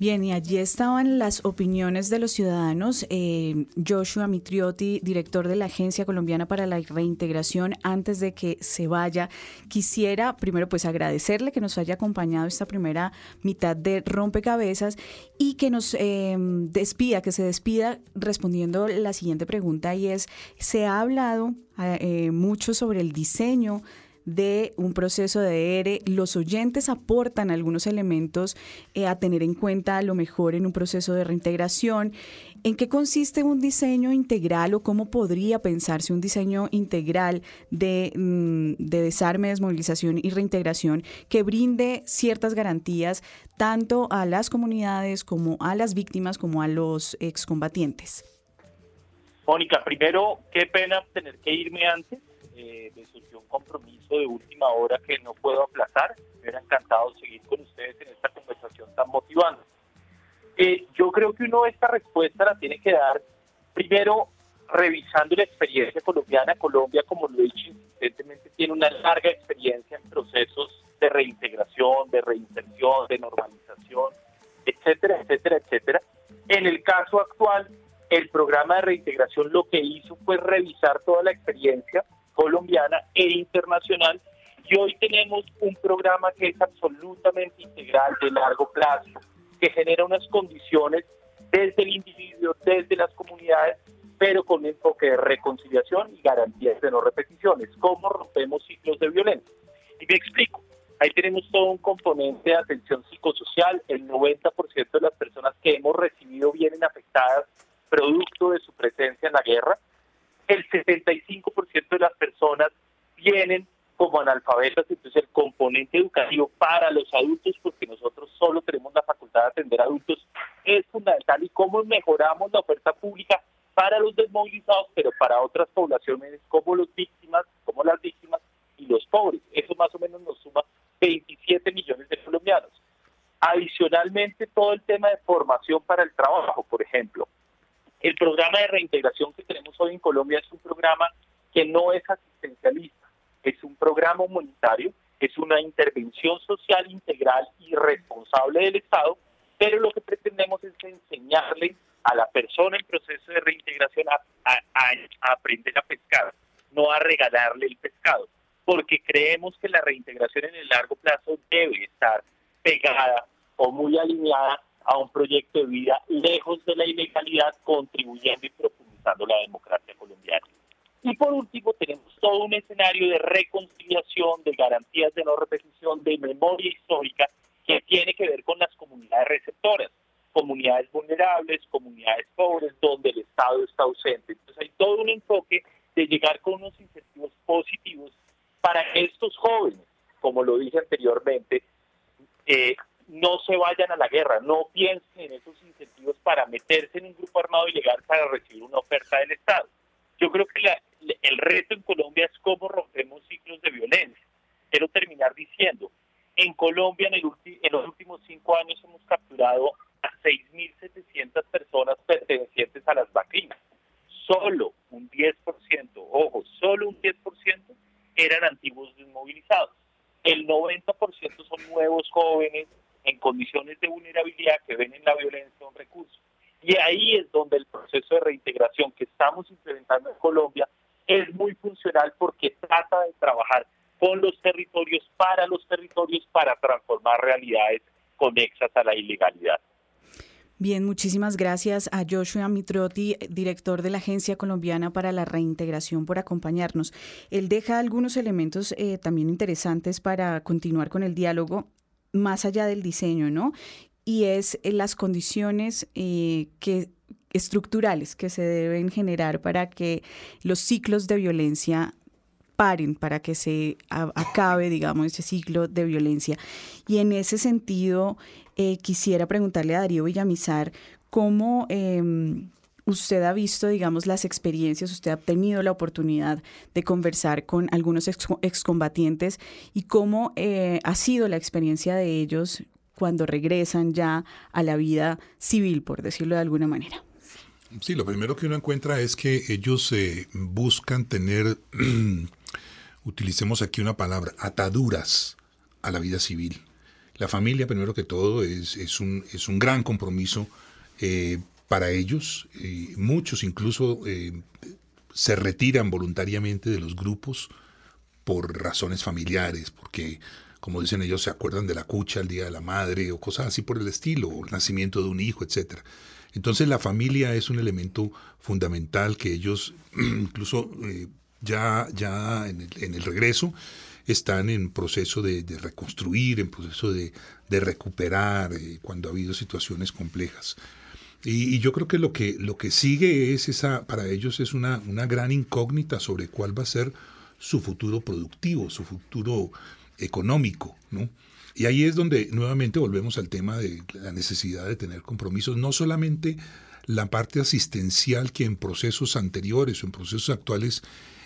[SPEAKER 2] Bien, y allí estaban las opiniones de los ciudadanos. Eh, Joshua Mitriotti, director de la Agencia Colombiana para la Reintegración, antes de que se vaya, quisiera primero pues agradecerle que nos haya acompañado esta primera mitad de rompecabezas y que nos eh, despida, que se despida respondiendo la siguiente pregunta y es, se ha hablado eh, mucho sobre el diseño de un proceso de ERE. Los oyentes aportan algunos elementos eh, a tener en cuenta a lo mejor en un proceso de reintegración. ¿En qué consiste un diseño integral o cómo podría pensarse un diseño integral de, mm, de desarme, desmovilización y reintegración que brinde ciertas garantías tanto a las comunidades como a las víctimas como a los excombatientes?
[SPEAKER 13] Mónica, primero, qué pena tener que irme antes. Eh, me surgió un compromiso de última hora que no puedo aplazar. Me hubiera encantado seguir con ustedes en esta conversación tan motivante. Eh, yo creo que uno esta respuesta la tiene que dar primero revisando la experiencia colombiana. Colombia, como lo he dicho insistentemente, tiene una larga experiencia en procesos de reintegración, de reinserción, de normalización, etcétera, etcétera, etcétera. En el caso actual, el programa de reintegración lo que hizo fue revisar toda la experiencia colombiana e internacional. Y hoy tenemos un programa que es absolutamente integral, de largo plazo, que genera unas condiciones desde el individuo, desde las comunidades, pero con enfoque de reconciliación y garantías de no repeticiones. ¿Cómo rompemos ciclos de violencia? Y me explico. Ahí tenemos todo un componente de atención psicosocial. El 90% de las personas que hemos recibido vienen afectadas producto de su presencia en la guerra el 75% de las personas vienen como analfabetas, entonces el componente educativo para los adultos, porque nosotros solo tenemos la facultad de atender adultos, es fundamental y cómo mejoramos la oferta pública para los desmovilizados, pero para otras poblaciones como los víctimas, como las víctimas y los pobres. Eso más o menos nos suma 27 millones de colombianos. Adicionalmente, todo el tema de formación para el trabajo, por ejemplo. El programa de reintegración que tenemos hoy en Colombia es un programa que no es asistencialista, es un programa humanitario, es una intervención social integral y responsable del Estado, pero lo que pretendemos es enseñarle a la persona en proceso de reintegración a, a aprender a pescar, no a regalarle el pescado, porque creemos que la reintegración en el largo plazo debe estar pegada o muy alineada a un proyecto de vida lejos de la ilegalidad, contribuyendo y profundizando la democracia colombiana. Y por último, tenemos todo un escenario de reconciliación, de garantías de no repetición, de memoria histórica, que tiene que ver con las comunidades receptoras, comunidades vulnerables, comunidades pobres, donde el Estado está ausente. Entonces hay todo un enfoque de llegar con unos incentivos positivos para que estos jóvenes, como lo dije anteriormente, eh, no se vayan a la guerra, no piensen en esos incentivos para meterse en un grupo armado ilegal para recibir una oferta del Estado. Yo creo que el reto en Colombia es cómo rompemos ciclos de violencia. Quiero terminar diciendo, en Colombia en, el en los últimos cinco años hemos capturado a 6.700 personas pertenecientes a las vaquinas. Solo un 10%, ojo, solo un 10% eran antiguos desmovilizados. El 90% son nuevos jóvenes en condiciones de vulnerabilidad que ven en la violencia un recurso. Y ahí es donde el proceso de reintegración que estamos implementando en Colombia es muy funcional porque trata de trabajar con los territorios, para los territorios, para transformar realidades conexas a la ilegalidad.
[SPEAKER 2] Bien, muchísimas gracias a Joshua Mitrotti, director de la Agencia Colombiana para la Reintegración, por acompañarnos. Él deja algunos elementos eh, también interesantes para continuar con el diálogo más allá del diseño, ¿no? Y es eh, las condiciones eh, que estructurales que se deben generar para que los ciclos de violencia paren, para que se acabe, digamos, ese ciclo de violencia. Y en ese sentido, eh, quisiera preguntarle a Darío Villamizar cómo em, usted ha visto, digamos, las experiencias, usted ha tenido la oportunidad de conversar con algunos excombatientes y cómo eh, ha sido la experiencia de ellos cuando regresan ya a la vida civil, por decirlo de alguna manera.
[SPEAKER 14] Sí, lo primero que uno encuentra es que ellos eh, buscan tener, utilicemos aquí una palabra, ataduras a la vida civil. La familia, primero que todo, es, un, es un, gran compromiso eh, para ellos. muchos incluso eh, se retiran voluntariamente de los grupos por razones familiares, porque, como dicen ellos, se acuerdan de la cucha el día de la madre o cosas así por el estilo, o el nacimiento de un hijo, etcétera. Entonces la familia es un elemento fundamental que ellos incluso eh, ya, ya en, el, regreso están en proceso de, reconstruir, en proceso de, recuperar eh, cuando ha habido situaciones complejas. Y, yo creo que lo que, lo que sigue es esa, para ellos es una, una gran incógnita sobre cuál va a ser su futuro productivo, su futuro económico, ¿no? Y ahí es donde nuevamente volvemos al tema de la necesidad de tener compromisos, no solamente la parte asistencial que en procesos anteriores o en procesos actuales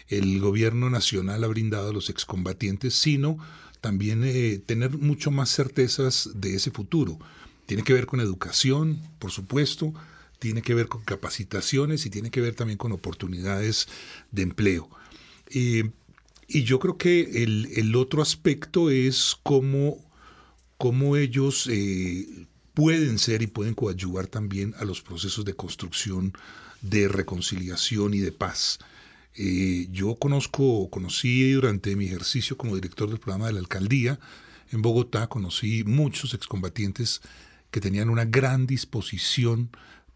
[SPEAKER 14] el gobierno nacional ha brindado a los excombatientes, sino también eh, tener mucho más certezas de ese futuro. Tiene que ver con educación, por supuesto, tiene que ver con capacitaciones y tiene que ver también con oportunidades de empleo. Eh, y yo creo que el, otro aspecto es cómo cómo ellos eh, pueden ser y pueden coadyuvar también a los procesos de construcción, de reconciliación y de paz. Eh, yo conozco, conocí durante mi ejercicio como director del programa de la alcaldía en Bogotá, conocí muchos excombatientes que tenían una gran disposición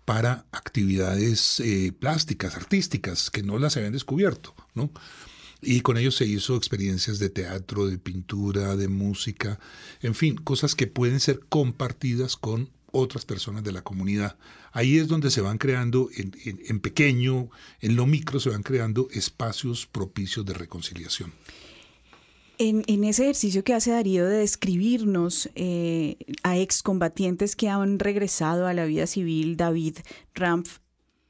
[SPEAKER 14] para actividades eh, plásticas, artísticas, que no las habían descubierto, ¿no? Y con ellos se hizo experiencias de teatro, de pintura, de música, en fin, cosas que pueden ser compartidas con otras personas de la comunidad. Ahí es donde se van creando, en, pequeño, en lo micro, se van creando espacios propicios de reconciliación.
[SPEAKER 2] En, ese ejercicio que hace Darío de describirnos eh, a excombatientes que han regresado a la vida civil, David Rampf,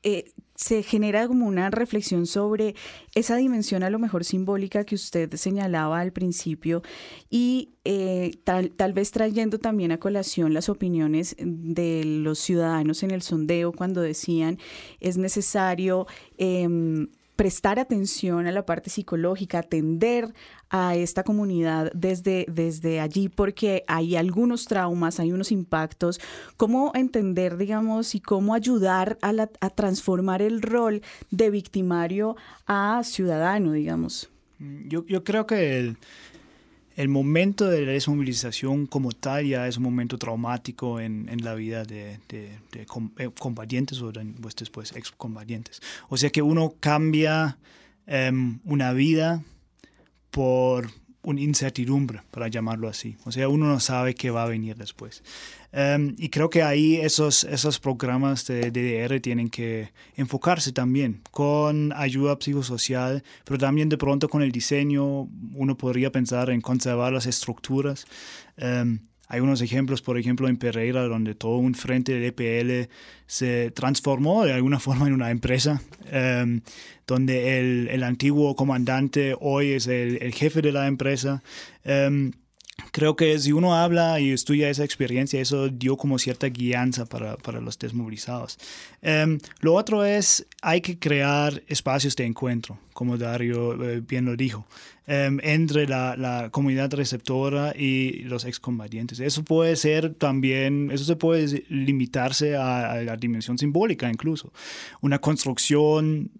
[SPEAKER 2] eh, se genera como una reflexión sobre esa dimensión a lo mejor simbólica que usted señalaba al principio y eh, tal, tal, vez trayendo también a colación las opiniones de los ciudadanos en el sondeo cuando decían es necesario em, prestar atención a la parte psicológica, atender a esta comunidad desde, desde allí, porque hay algunos traumas, hay unos impactos. ¿Cómo entender, digamos, y cómo ayudar a, a transformar el rol de victimario a ciudadano, digamos?
[SPEAKER 15] Yo, yo creo que el, el momento de la desmovilización como tal ya es un momento traumático en, en la vida de, de, eh, combatientes o pues, después excombatientes. O sea que uno cambia em, una vida por una incertidumbre, para llamarlo así. O sea, uno no sabe qué va a venir después. Em, y creo que ahí esos, esos programas de DDR tienen que enfocarse también con ayuda psicosocial, pero también de pronto con el diseño uno podría pensar en conservar las estructuras. Em, hay unos ejemplos, por ejemplo, en Pereira, donde todo un frente del EPL se transformó de alguna forma en una empresa, em, donde el, el, antiguo comandante hoy es el, el jefe de la empresa creo que si uno habla y estudia esa experiencia, eso dio como cierta guianza para, para los desmovilizados. Em, lo otro es, hay que crear espacios de encuentro, como Dario eh, bien lo dijo, em, entre la, la, comunidad receptora y los excombatientes. Eso puede ser también, eso se puede limitarse a, a la dimensión simbólica incluso. Una construcción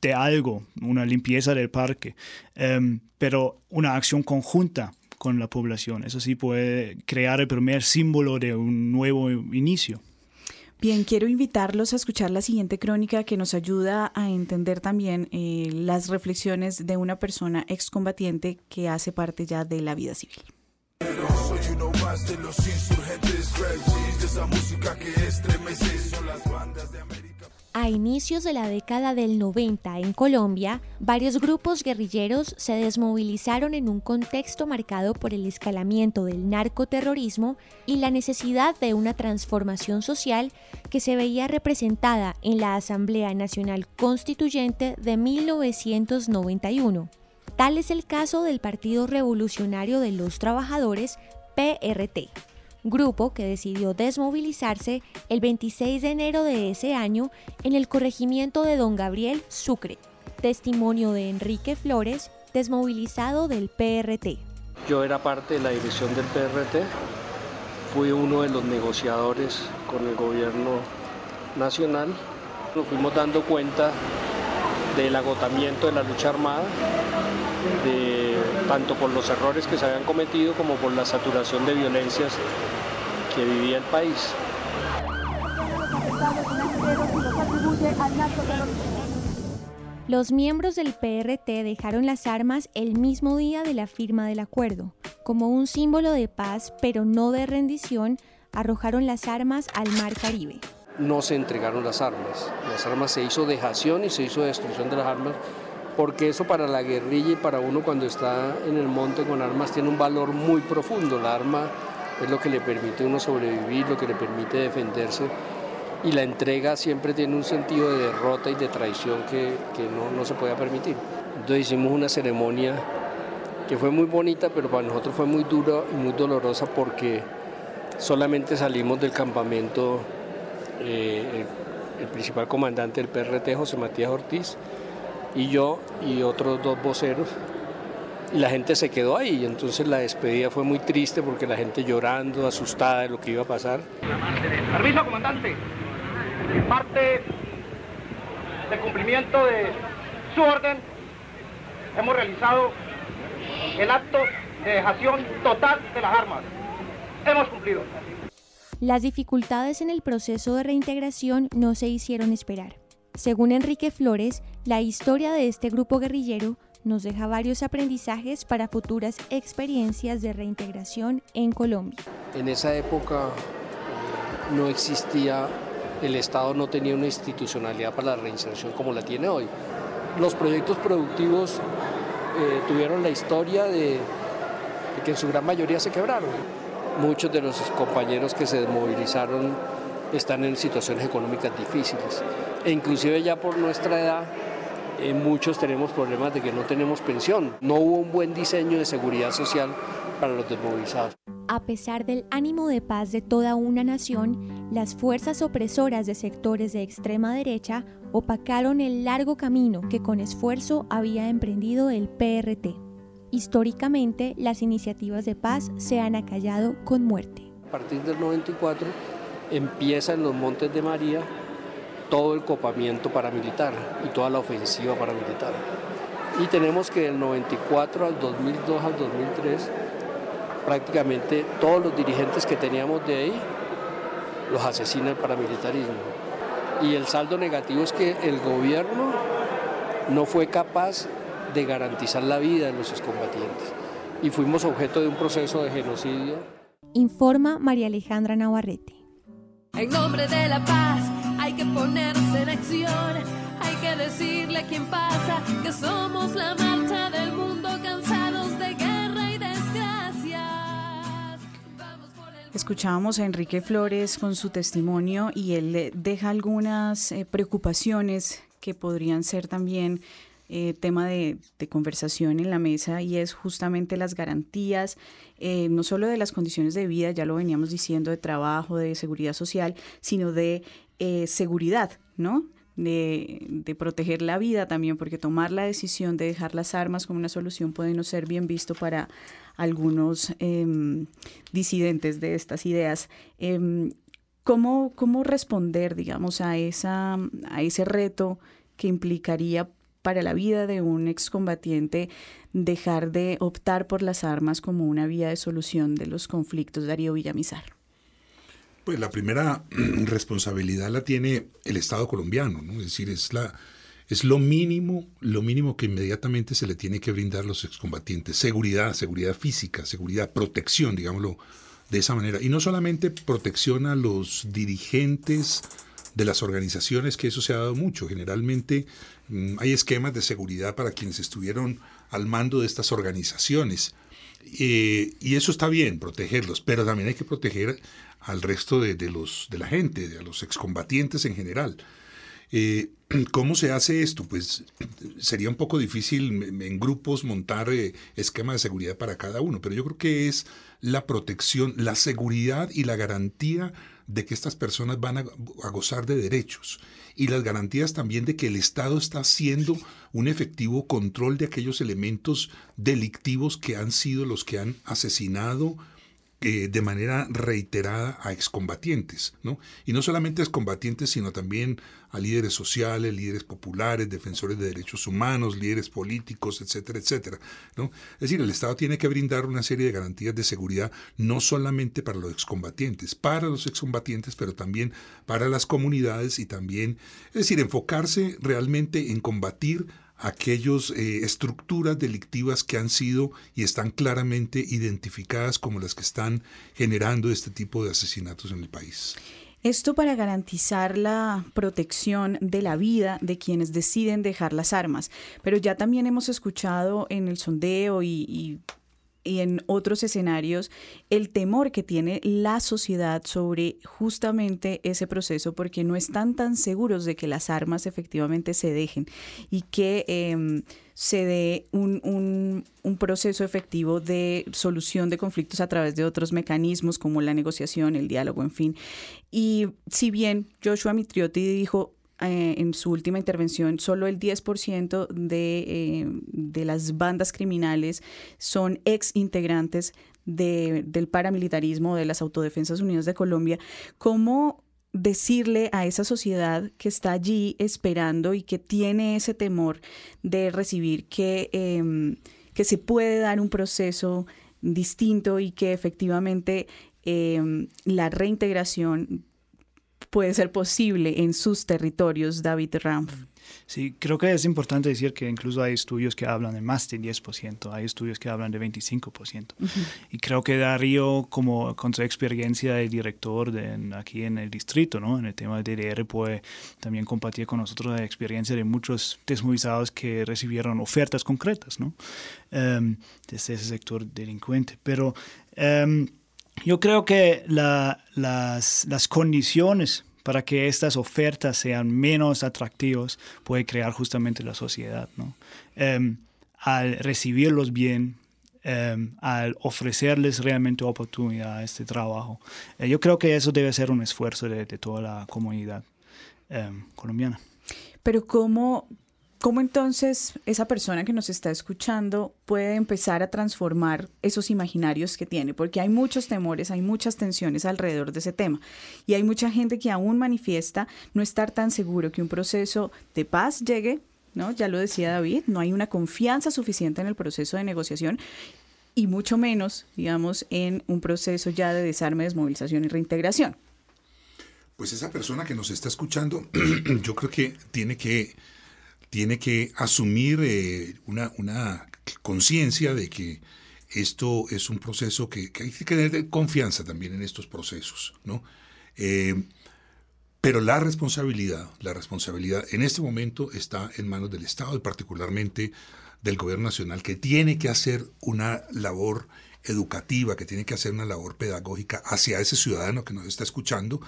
[SPEAKER 15] de algo, una limpieza del parque, em, pero una acción conjunta con la población. Eso sí puede crear el primer símbolo de un nuevo inicio.
[SPEAKER 2] Bien, quiero invitarlos a escuchar la siguiente crónica que nos ayuda a entender también eh, las reflexiones de una persona excombatiente que hace parte ya de la vida civil. Soy uno más de los insurgentes, de esa música que estremece, son las bandas de América. A inicios de la década del 90 en Colombia, varios grupos guerrilleros se desmovilizaron en un contexto marcado por el escalamiento del narcoterrorismo y la necesidad de una transformación social que se veía representada en la Asamblea Nacional Constituyente de 1991. Tal es el caso del Partido Revolucionario de los Trabajadores, PRT grupo que decidió desmovilizarse el 26 de enero de ese año en el corregimiento de Don Gabriel Sucre. Testimonio de Enrique Flores, desmovilizado del PRT.
[SPEAKER 26] Yo era parte de la dirección del PRT, fui uno de los negociadores con el gobierno nacional. Nos fuimos dando cuenta del agotamiento de la lucha armada, de, tanto por los errores que se habían cometido como por la saturación de violencias que vivía el país.
[SPEAKER 21] Los miembros del PRT dejaron las armas el mismo día de la firma del acuerdo. Como un símbolo de paz, pero no de rendición, arrojaron las armas al mar Caribe
[SPEAKER 26] no se entregaron las armas. Las armas se hizo dejación y se hizo destrucción de las armas, porque eso para la guerrilla y para uno cuando está en el monte con armas tiene un valor muy profundo. La arma es lo que le permite a uno sobrevivir, lo que le permite defenderse. Y la entrega siempre tiene un sentido de derrota y de traición que, no, no se puede permitir. Entonces hicimos una ceremonia que fue muy bonita, pero para nosotros fue muy dura y muy dolorosa porque solamente salimos del campamento eh, el, principal comandante del PRT, José Matías Ortiz, y yo y otros dos voceros. Y la gente se quedó ahí, entonces la despedida fue muy triste porque la gente llorando, asustada de lo que iba a pasar.
[SPEAKER 27] Permiso, comandante. En parte del cumplimiento de su orden, hemos realizado el acto de dejación total de las armas. Hemos cumplido.
[SPEAKER 21] Las dificultades en el proceso de reintegración no se hicieron esperar. Según Enrique Flores, la historia de este grupo guerrillero nos deja varios aprendizajes para futuras experiencias de reintegración en Colombia.
[SPEAKER 26] En esa época eh, no existía, el Estado no tenía una institucionalidad para la reinserción como la tiene hoy. Los proyectos productivos eh, tuvieron la historia de, de que en su gran mayoría se quebraron muchos de los compañeros que se desmovilizaron están en situaciones económicas difíciles. E inclusive ya por nuestra edad, eh, muchos tenemos problemas de que no tenemos pensión. No hubo un buen diseño de seguridad social para los desmovilizados.
[SPEAKER 21] A pesar del ánimo de paz de toda una nación, las fuerzas opresoras de sectores de extrema derecha opacaron el largo camino que con esfuerzo había emprendido el PRT. Históricamente, las iniciativas de paz se han acallado con muerte.
[SPEAKER 26] A partir del 94 empieza en los Montes de María todo el copamiento paramilitar y toda la ofensiva paramilitar. Y tenemos que del 94 al 2002 al 2003, prácticamente todos los dirigentes que teníamos de ahí los asesina el paramilitarismo. Y el saldo negativo es que el gobierno no fue capaz de garantizar la vida de los excombatientes. Y fuimos objeto de un proceso de genocidio.
[SPEAKER 21] Informa María Alejandra Navarrete.
[SPEAKER 28] En nombre de la paz que ponerse en acción, hay que decirle a quien pasa que somos la marcha del mundo cansados de guerra y desgracias.
[SPEAKER 2] Escuchábamos a Enrique Flores con su testimonio y él deja algunas eh, preocupaciones que podrían ser también eh, tema de, conversación en la mesa y es justamente las garantías, eh, no solo de las condiciones de vida, ya lo veníamos diciendo, de trabajo, de seguridad social, sino de eh, seguridad, ¿no? De, proteger la vida también, porque tomar la decisión de dejar las armas como una solución puede no ser bien visto para algunos em, disidentes de estas ideas. Em, ¿cómo, ¿Cómo responder, digamos, a, esa, a ese reto que implicaría para la vida de un excombatiente dejar de optar por las armas como una vía de solución de los conflictos, Darío Villamizar?
[SPEAKER 14] Pues la primera responsabilidad la tiene el Estado colombiano, ¿no? Es decir, es la es lo mínimo, lo mínimo que inmediatamente se le tiene que brindar a los excombatientes. Seguridad, seguridad física, seguridad, protección, digámoslo de esa manera. Y no solamente protección a los dirigentes de las organizaciones, que eso se ha dado mucho. Generalmente mm, hay esquemas de seguridad para quienes estuvieron al mando de estas organizaciones. Eh, y eso está bien, protegerlos, pero también hay que proteger al resto de, los, de la gente, de los excombatientes en general. Eh, ¿Cómo se hace esto? Pues sería un poco difícil en grupos montar eh, esquema de seguridad para cada uno, pero yo creo que es la protección, la seguridad y la garantía de que estas personas van a, a, gozar de derechos y las garantías también de que el Estado está haciendo un efectivo control de aquellos elementos delictivos que han sido los que han asesinado, eh, de manera reiterada a excombatientes, ¿no? Y no solamente a excombatientes, sino también a líderes sociales, líderes populares, defensores de derechos humanos, líderes políticos, etcétera, etcétera, ¿no? Es decir, el Estado tiene que brindar una serie de garantías de seguridad no solamente para los excombatientes, para los excombatientes, pero también para las comunidades y también, es decir, enfocarse realmente en combatir aquellas eh, estructuras delictivas que han sido y están claramente identificadas como las que están generando este tipo de asesinatos en el país.
[SPEAKER 2] Esto para garantizar la protección de la vida de quienes deciden dejar las armas. Pero ya también hemos escuchado en el sondeo y, y y en otros escenarios el temor que tiene la sociedad sobre justamente ese proceso porque no están tan seguros de que las armas efectivamente se dejen y que em, se dé un, un, un, proceso efectivo de solución de conflictos a través de otros mecanismos como la negociación, el diálogo, en fin. Y si bien Joshua Mitriotti dijo eh, en su última intervención, solo el 10% de, eh, de las bandas criminales son ex integrantes de, del paramilitarismo de las Autodefensas Unidas de Colombia. ¿Cómo decirle a esa sociedad que está allí esperando y que tiene ese temor de recibir que, em, que se puede dar un proceso distinto y que efectivamente em, la reintegración puede ser posible en sus territorios, David Ramf.
[SPEAKER 15] Sí, creo que es importante decir que incluso hay estudios que hablan de más del 10%, hay estudios que hablan de 25%. Y creo que Darío, como con su experiencia de director de, aquí en el distrito, ¿no? en el tema de DDR, puede también compartir con nosotros la experiencia de muchos desmovilizados que recibieron ofertas concretas ¿no? Um, desde ese sector delincuente. Pero um, yo creo que las, las, condiciones para que estas ofertas sean menos atractivas puede crear justamente la sociedad. ¿no? Em, al recibirlos bien, em, al ofrecerles realmente oportunidad a este trabajo, eh, yo creo que eso debe ser un esfuerzo de, toda la comunidad em, colombiana.
[SPEAKER 2] Pero ¿cómo, ¿Cómo entonces esa persona que nos está escuchando puede empezar a transformar esos imaginarios que tiene? Porque hay muchos temores, hay muchas tensiones alrededor de ese tema y hay mucha gente que aún manifiesta no estar tan seguro que un proceso de paz llegue, ¿no? Ya lo decía David, no hay una confianza suficiente en el proceso de negociación y mucho menos, digamos, en un proceso ya de desarme, desmovilización y reintegración.
[SPEAKER 14] Pues esa persona que nos está escuchando, yo creo que tiene que tiene que asumir eh, una, una conciencia de que esto es un proceso que, hay que tener confianza también en estos procesos, ¿no? Eh, pero la responsabilidad, la responsabilidad en este momento está en manos del Estado y particularmente del Gobierno Nacional, que tiene que hacer una labor educativa, que tiene que hacer una labor pedagógica hacia ese ciudadano que nos está escuchando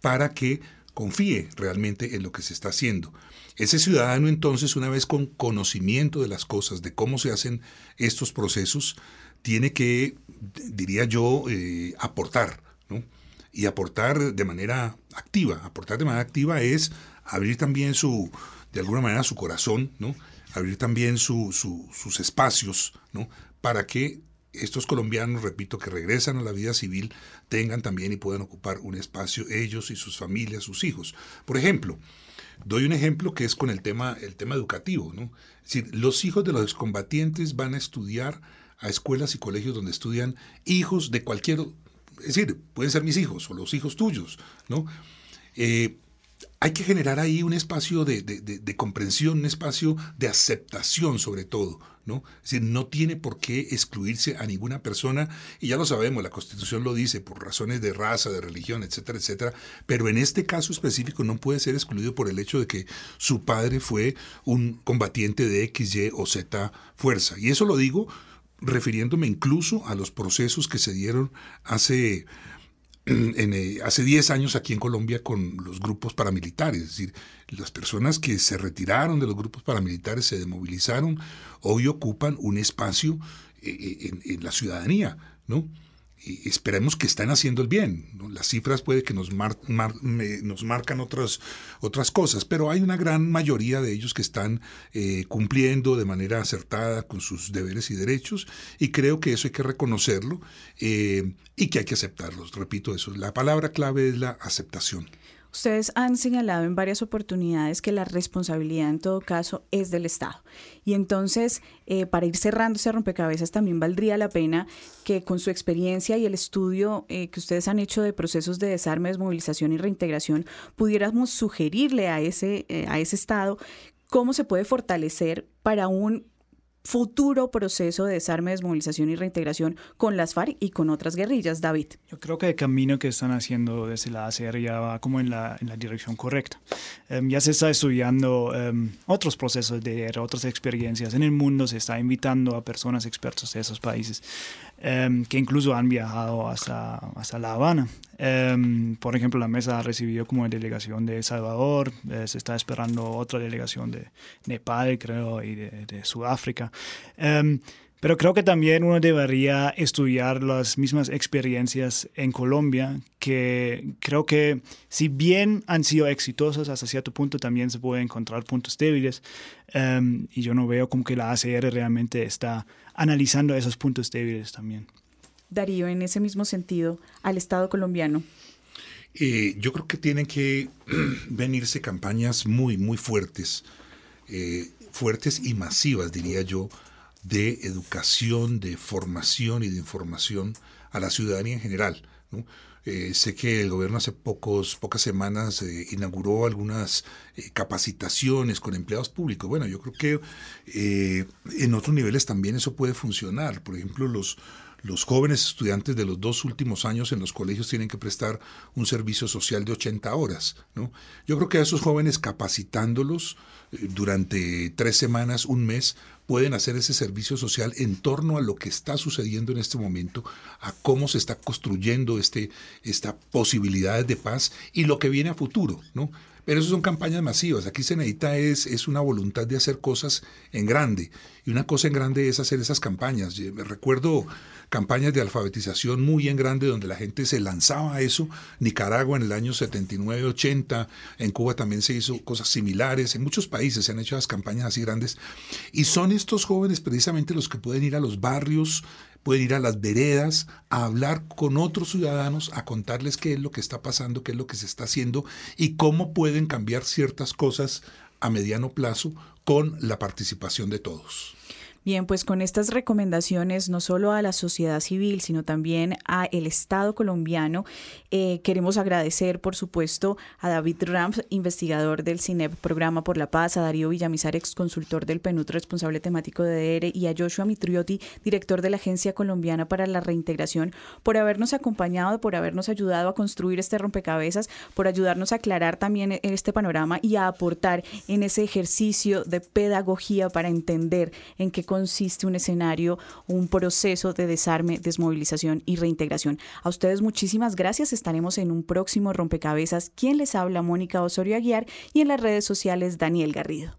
[SPEAKER 14] para que confíe realmente en lo que se está haciendo. Ese ciudadano entonces, una vez con conocimiento de las cosas, de cómo se hacen estos procesos, tiene que, diría yo, eh, aportar, ¿no? Y aportar de manera activa. Aportar de manera activa es abrir también su, de alguna manera, su corazón, ¿no? Abrir también sus espacios, ¿no? Para que estos colombianos, repito, que regresan a la vida civil, tengan también y puedan ocupar un espacio ellos y sus familias, sus hijos. Por ejemplo, Doy un ejemplo que es con el tema, el tema educativo. ¿no? Es decir, los hijos de los excombatientes van a estudiar a escuelas y colegios donde estudian hijos de cualquier es decir, pueden ser mis hijos o los hijos tuyos, ¿no? Eh, hay que generar ahí un espacio de, comprensión, un espacio de aceptación sobre todo, ¿no? Es decir, no tiene por qué excluirse a ninguna persona, y ya lo sabemos, la Constitución lo dice, por razones de raza, de religión, etcétera, etcétera, pero en este caso específico no puede ser excluido por el hecho de que su padre fue un combatiente de X, Y o Z fuerza. Y eso lo digo refiriéndome incluso a los procesos que se dieron hace eh, hace 10 años aquí en Colombia con los grupos paramilitares, es decir, las personas que se retiraron de los grupos paramilitares, se demovilizaron, hoy ocupan un espacio eh, eh, en, en, la ciudadanía, ¿no? Esperemos que están haciendo el bien. Las cifras puede que nos, nos marcan otras, otras cosas, pero hay una gran mayoría de ellos que están eh, cumpliendo de manera acertada con sus deberes y derechos y creo que eso hay que reconocerlo eh, y que hay que aceptarlos. Repito eso, la palabra clave es la aceptación.
[SPEAKER 2] Ustedes han señalado en varias oportunidades que la responsabilidad en todo caso es del Estado. Y entonces, eh, para ir cerrando ese rompecabezas, también valdría la pena que con su experiencia y el estudio eh, que ustedes han hecho de procesos de desarme, desmovilización y reintegración, pudiéramos sugerirle a ese, eh, a ese Estado cómo se puede fortalecer para un futuro proceso de desarme, desmovilización y reintegración con las FARC y con otras guerrillas, David?
[SPEAKER 15] Yo creo que el camino que están haciendo desde la ACR ya va como en la, en la dirección correcta. Em, ya se está estudiando em, otros procesos de otras experiencias en el mundo, se está invitando a personas expertos de esos países em, que incluso han viajado hasta, hasta La Habana. por ejemplo, la mesa ha recibido como delegación de El Salvador, eh, se está esperando otra delegación de Nepal, creo, y de, de Sudáfrica. Em, pero creo que también uno debería estudiar las mismas experiencias en Colombia, que creo que si bien han sido exitosas hasta cierto punto, también se pueden encontrar puntos débiles. Y yo no veo como que la ACR realmente está analizando esos puntos débiles también.
[SPEAKER 2] Darío, en ese mismo sentido, al Estado colombiano.
[SPEAKER 14] Eh, yo creo que tienen que venirse campañas muy, muy fuertes. Eh, fuertes y masivas, diría yo, de educación, de formación y de información a la ciudadanía en general. Eh, sé que el gobierno hace pocos, pocas semanas eh, inauguró algunas eh, capacitaciones con empleados públicos. Bueno, yo creo que en otros niveles también eso puede funcionar. Por ejemplo, los, los jóvenes estudiantes de los dos últimos años en los colegios tienen que prestar un servicio social de 80 horas. ¿no? Yo creo que a esos jóvenes capacitándolos durante tres semanas, un mes, pueden hacer ese servicio social en torno a lo que está sucediendo en este momento, a cómo se está construyendo este, esta posibilidad de paz y lo que viene a futuro. ¿no? Pero eso son campañas masivas. Aquí se necesita es, es una voluntad de hacer cosas en grande. Y una cosa en grande es hacer esas campañas. Me recuerdo campañas de alfabetización muy en grande donde la gente se lanzaba a eso. Nicaragua en el año 79, 80, en Cuba también se hizo cosas similares. En muchos países se han hecho esas campañas así grandes. Y son estos jóvenes precisamente los que pueden ir a los barrios, pueden ir a las veredas a hablar con otros ciudadanos, a contarles qué es lo que está pasando, qué es lo que se está haciendo y cómo pueden cambiar ciertas cosas a mediano plazo con la participación de todos.
[SPEAKER 2] Bien, pues con estas recomendaciones, no solo a la sociedad civil, sino también a el Estado colombiano, eh, queremos agradecer, por supuesto, a David Ramps, investigador del CINEP Programa por la Paz, a Darío Villamizar, ex consultor del PNUT, responsable temático de DR, y a Joshua Mitriotti, director de la Agencia Colombiana para la Reintegración, por habernos acompañado, por habernos ayudado a construir este rompecabezas, por ayudarnos a aclarar también este panorama y a aportar en ese ejercicio de pedagogía para entender en qué consiste un escenario, un proceso de desarme, desmovilización y reintegración. A ustedes muchísimas gracias. Estaremos en un próximo rompecabezas. Quien les habla, Mónica Osorio Aguiar, y en las redes sociales, Daniel Garrido.